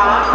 자.